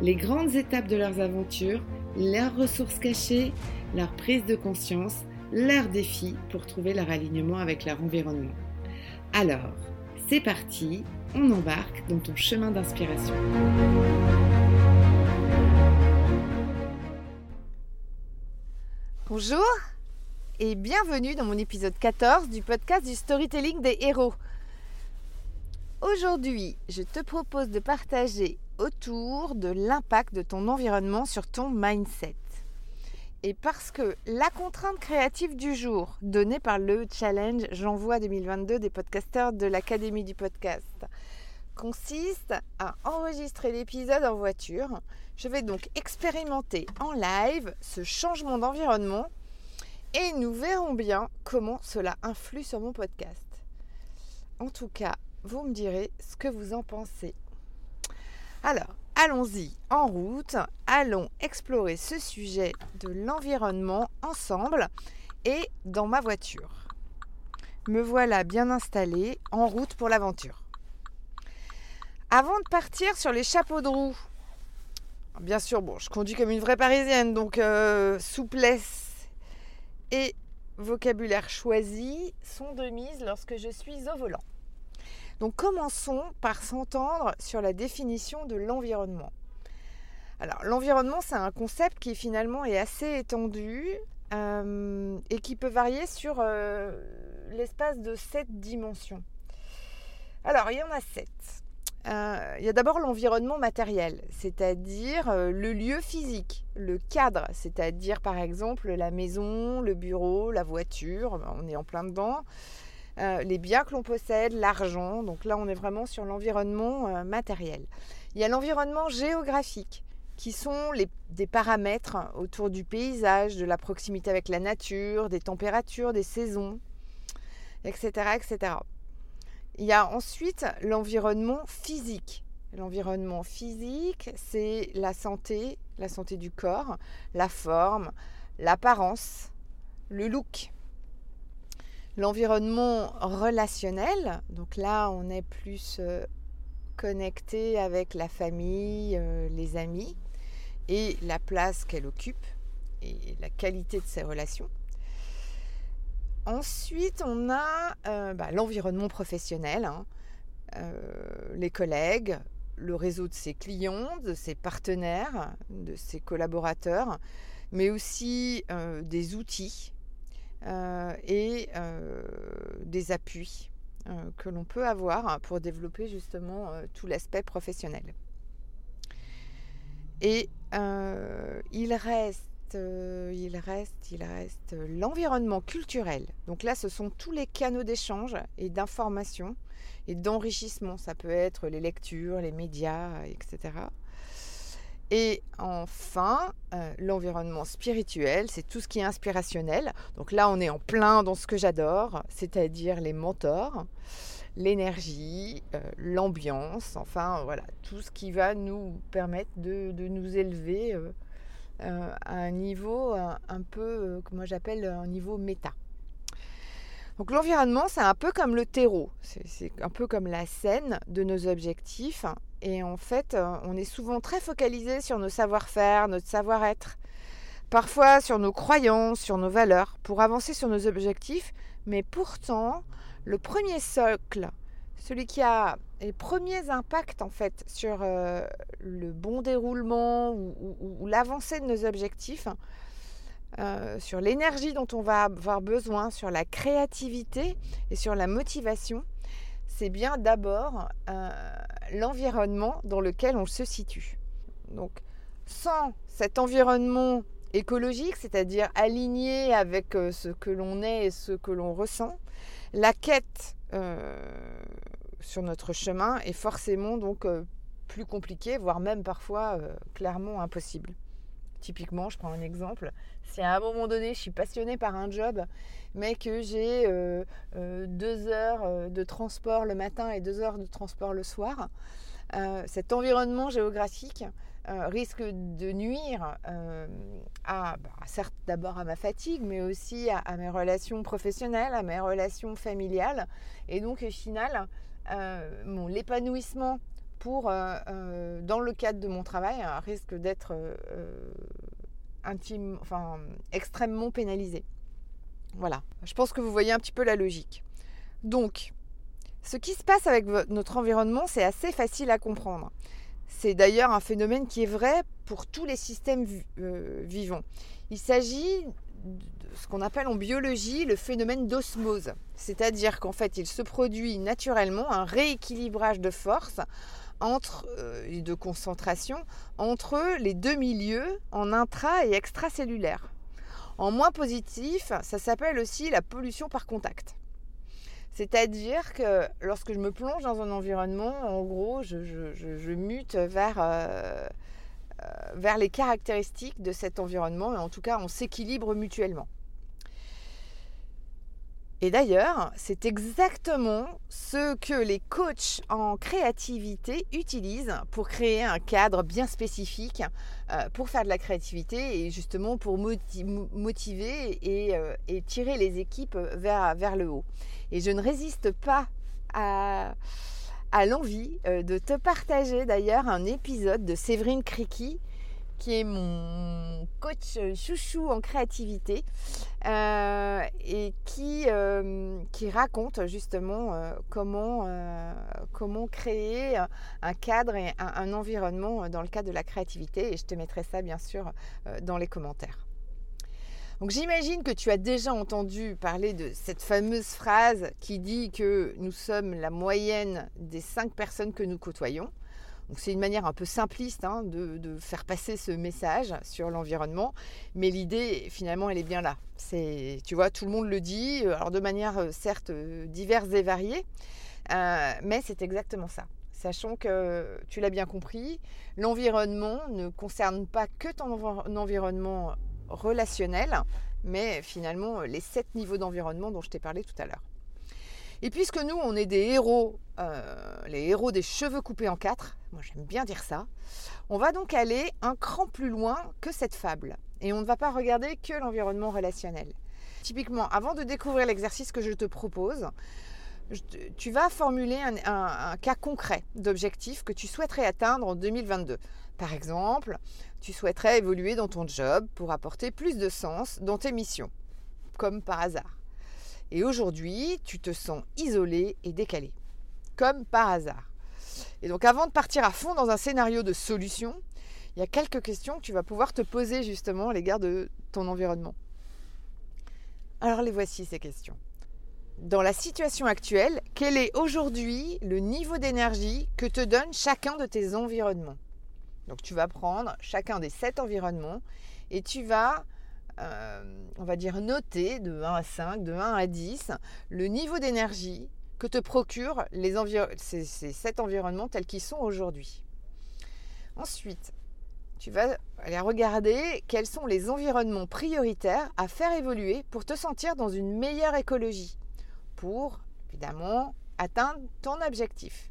les grandes étapes de leurs aventures, leurs ressources cachées, leur prise de conscience, leurs défis pour trouver leur alignement avec leur environnement. Alors, c'est parti, on embarque dans ton chemin d'inspiration. Bonjour et bienvenue dans mon épisode 14 du podcast du storytelling des héros. Aujourd'hui, je te propose de partager autour de l'impact de ton environnement sur ton mindset. Et parce que la contrainte créative du jour, donnée par le challenge J'envoie 2022 des podcasteurs de l'Académie du podcast, consiste à enregistrer l'épisode en voiture. Je vais donc expérimenter en live ce changement d'environnement et nous verrons bien comment cela influe sur mon podcast. En tout cas, vous me direz ce que vous en pensez. Alors, allons-y en route, allons explorer ce sujet de l'environnement ensemble et dans ma voiture. Me voilà bien installée en route pour l'aventure. Avant de partir sur les chapeaux de roue, bien sûr, bon, je conduis comme une vraie parisienne, donc euh, souplesse et vocabulaire choisi sont de mise lorsque je suis au volant. Donc commençons par s'entendre sur la définition de l'environnement. Alors l'environnement, c'est un concept qui finalement est assez étendu euh, et qui peut varier sur euh, l'espace de sept dimensions. Alors il y en a sept. Euh, il y a d'abord l'environnement matériel, c'est-à-dire le lieu physique, le cadre, c'est-à-dire par exemple la maison, le bureau, la voiture, on est en plein dedans. Euh, les biens que l'on possède, l'argent. Donc là, on est vraiment sur l'environnement euh, matériel. Il y a l'environnement géographique, qui sont des paramètres autour du paysage, de la proximité avec la nature, des températures, des saisons, etc. etc. Il y a ensuite l'environnement physique. L'environnement physique, c'est la santé, la santé du corps, la forme, l'apparence, le look. L'environnement relationnel, donc là on est plus euh, connecté avec la famille, euh, les amis et la place qu'elle occupe et la qualité de ses relations. Ensuite, on a euh, bah, l'environnement professionnel, hein. les collègues, le réseau de ses clients, de ses partenaires, de ses collaborateurs, mais aussi des outils et euh, des appuis euh, que l'on peut avoir pour développer justement tout l'aspect professionnel. Et il reste il reste, il reste l'environnement culturel. Donc là, ce sont tous les canaux d'échange et d'information et d'enrichissement. Ça peut être les lectures, les médias, etc. Et enfin, euh, l'environnement spirituel, c'est tout ce qui est inspirationnel. Donc là, on est en plein dans ce que j'adore, c'est-à-dire les mentors, l'énergie, euh, l'ambiance, enfin voilà, tout ce qui va nous permettre de, nous élever euh, à un niveau un, peu, comment j'appelle, un niveau méta. Donc l'environnement, c'est un peu comme le terreau, c'est un peu comme la scène de nos objectifs. Et en fait, euh, on est souvent très focalisé sur nos savoir-faire, notre savoir-être, parfois sur nos croyances, sur nos valeurs, pour avancer sur nos objectifs. Mais pourtant, le premier socle, celui qui a les premiers impacts en fait sur euh, le bon déroulement ou, l'avancée de nos objectifs, euh, sur l'énergie dont on va avoir besoin, sur la créativité et sur la motivation, c'est bien d'abord euh, l'environnement dans lequel on se situe. Donc, sans cet environnement écologique, c'est-à-dire aligné avec euh, ce que l'on est et ce que l'on ressent, la quête sur notre chemin est forcément donc plus compliquée, voire même parfois clairement impossible. Typiquement, je prends un exemple. Si à un moment donné, je suis passionnée par un job, mais que j'ai euh, euh, deux heures euh, de transport le matin et deux heures de transport le soir, cet environnement géographique risque de nuire à, bah, certes d'abord à ma fatigue, mais aussi à, mes relations professionnelles, à mes relations familiales, et donc au final, l'épanouissement euh, euh, dans le cadre de mon travail, risque d'être euh, extrêmement pénalisé. Voilà, je pense que vous voyez un petit peu la logique. Donc, ce qui se passe avec notre environnement, c'est assez facile à comprendre. C'est d'ailleurs un phénomène qui est vrai pour tous les systèmes vivants. Il s'agit de ce qu'on appelle en biologie le phénomène d'osmose. C'est-à-dire qu'en fait, il se produit naturellement un rééquilibrage de force entre, euh, de concentration entre les deux milieux en intra et extracellulaire. En moins positif, ça s'appelle aussi la pollution par contact. C'est-à-dire que lorsque je me plonge dans un environnement, en gros, je, mute vers, euh, euh, vers les caractéristiques de cet environnement et en tout cas, on s'équilibre mutuellement. Et d'ailleurs, c'est exactement ce que les coachs en créativité utilisent pour créer un cadre bien spécifique euh, pour faire de la créativité et justement pour motiver euh, et, tirer les équipes vers, le haut. Et je ne résiste pas à, à l'envie euh, de te partager d'ailleurs un épisode de Séverine Criqui qui est mon coach chouchou en créativité euh, et qui, euh, qui raconte justement euh, comment, comment créer un cadre et un, environnement dans le cadre de la créativité. Et je te mettrai ça bien sûr dans les commentaires. Donc j'imagine que tu as déjà entendu parler de cette fameuse phrase qui dit que nous sommes la moyenne des cinq personnes que nous côtoyons c'est une manière un peu simpliste hein, de, faire passer ce message sur l'environnement, mais l'idée finalement elle est bien là. Tu vois, tout le monde le dit, euh, alors de manière euh, certes euh, diverse et variée, mais c'est exactement ça. Sachant que tu l'as bien compris, l'environnement ne concerne pas que ton environnement relationnel, mais finalement les sept niveaux d'environnement dont je t'ai parlé tout à l'heure. Et puisque nous, on est des héros, euh, les héros des cheveux coupés en quatre, moi j'aime bien dire ça, on va donc aller un cran plus loin que cette fable. Et on ne va pas regarder que l'environnement relationnel. Typiquement, avant de découvrir l'exercice que je te propose, tu vas formuler un, cas concret d'objectif que tu souhaiterais atteindre en 2022. Par exemple, tu souhaiterais évoluer dans ton job pour apporter plus de sens dans tes missions, comme par hasard. Et aujourd'hui, tu te sens isolé et décalé, comme par hasard. Et donc avant de partir à fond dans un scénario de solution, il y a quelques questions que tu vas pouvoir te poser justement à l'égard de ton environnement. Alors les voici ces questions. Dans la situation actuelle, quel est aujourd'hui le niveau d'énergie que te donne chacun de tes environnements? Donc tu vas prendre chacun des sept environnements et tu vas euh, on va dire, noter de 1 à 5, de 1 à 10, le niveau d'énergie que te procurent ces, ces sept environnements tels qu'ils sont aujourd'hui. Ensuite, tu vas aller regarder quels sont les environnements prioritaires à faire évoluer pour te sentir dans une meilleure écologie, pour évidemment atteindre ton objectif.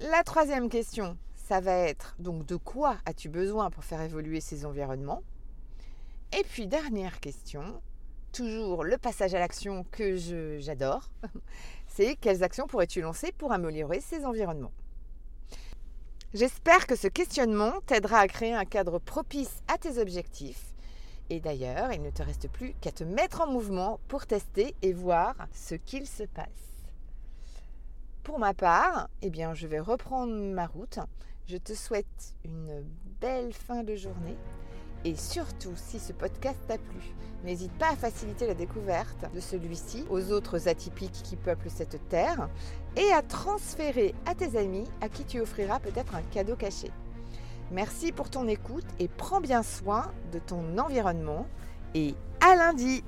La troisième question, ça va être donc de quoi as-tu besoin pour faire évoluer ces environnements? Et puis, dernière question, toujours le passage à l'action que j'adore, c'est quelles actions pourrais-tu lancer pour améliorer ces environnements? J'espère que ce questionnement t'aidera à créer un cadre propice à tes objectifs. Et d'ailleurs, il ne te reste plus qu'à te mettre en mouvement pour tester et voir ce qu'il se passe. Pour ma part, eh bien, je vais reprendre ma route. Je te souhaite une belle fin de journée et surtout, si ce podcast t'a plu, n'hésite pas à faciliter la découverte de celui-ci aux autres atypiques qui peuplent cette terre et à transférer à tes amis à qui tu offriras peut-être un cadeau caché. Merci pour ton écoute et prends bien soin de ton environnement et à lundi